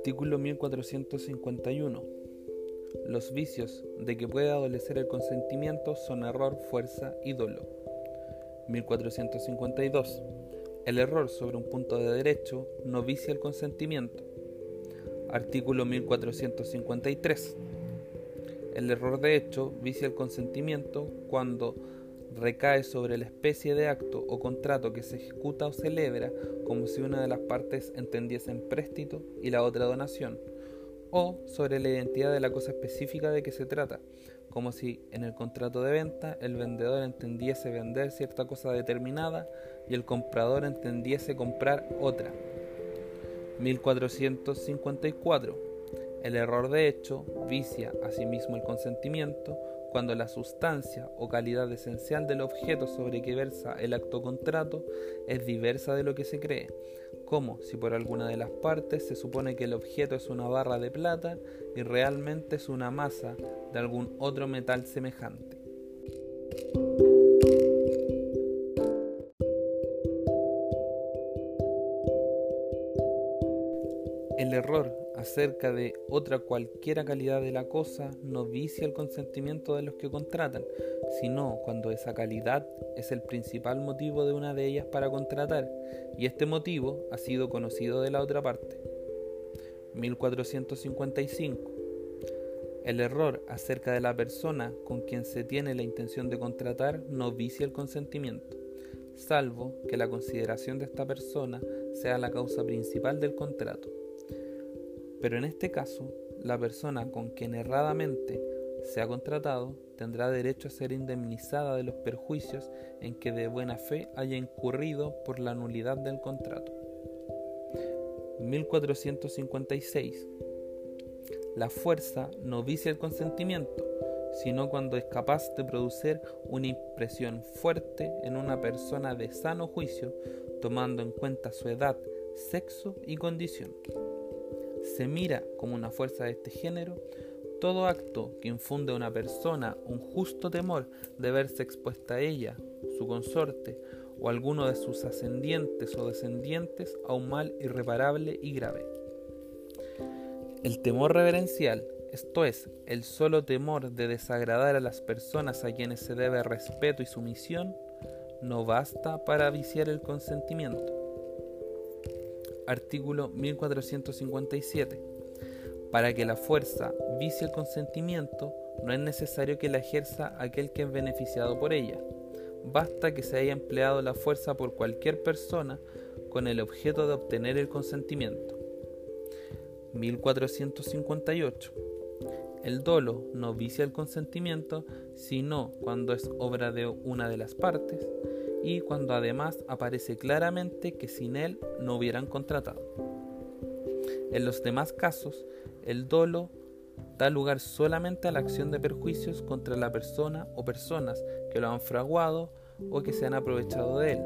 Artículo 1451. Los vicios de que puede adolecer el consentimiento son error, fuerza y dolo. 1452. El error sobre un punto de derecho no vicia el consentimiento. Artículo 1453. El error de hecho vicia el consentimiento cuando recae sobre la especie de acto o contrato que se ejecuta o celebra como si una de las partes entendiese empréstito y la otra donación, o sobre la identidad de la cosa específica de que se trata, como si en el contrato de venta el vendedor entendiese vender cierta cosa determinada y el comprador entendiese comprar otra. 1454. El error de hecho vicia asimismo el consentimiento cuando la sustancia o calidad esencial del objeto sobre que versa el acto contrato es diversa de lo que se cree, como si por alguna de las partes se supone que el objeto es una barra de plata y realmente es una masa de algún otro metal semejante. El error acerca de otra cualquiera calidad de la cosa no vicia el consentimiento de los que contratan, sino cuando esa calidad es el principal motivo de una de ellas para contratar, y este motivo ha sido conocido de la otra parte. 1455. El error acerca de la persona con quien se tiene la intención de contratar no vicia el consentimiento, salvo que la consideración de esta persona sea la causa principal del contrato. Pero en este caso, la persona con quien erradamente se ha contratado tendrá derecho a ser indemnizada de los perjuicios en que de buena fe haya incurrido por la nulidad del contrato. 1456. La fuerza no vicia el consentimiento, sino cuando es capaz de producir una impresión fuerte en una persona de sano juicio, tomando en cuenta su edad, sexo y condición se mira como una fuerza de este género, todo acto que infunde a una persona un justo temor de verse expuesta a ella, su consorte o alguno de sus ascendientes o descendientes a un mal irreparable y grave. El temor reverencial, esto es, el solo temor de desagradar a las personas a quienes se debe respeto y sumisión, no basta para viciar el consentimiento artículo 1457. Para que la fuerza vicie el consentimiento, no es necesario que la ejerza aquel que es beneficiado por ella. Basta que se haya empleado la fuerza por cualquier persona con el objeto de obtener el consentimiento. 1458. El dolo no vicia el consentimiento sino cuando es obra de una de las partes y cuando además aparece claramente que sin él no hubieran contratado. En los demás casos, el dolo da lugar solamente a la acción de perjuicios contra la persona o personas que lo han fraguado o que se han aprovechado de él,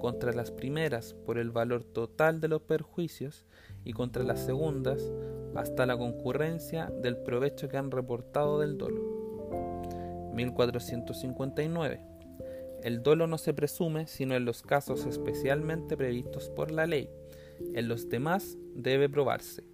contra las primeras por el valor total de los perjuicios y contra las segundas hasta la concurrencia del provecho que han reportado del dolo. 1459 el dolo no se presume sino en los casos especialmente previstos por la ley. En los demás debe probarse.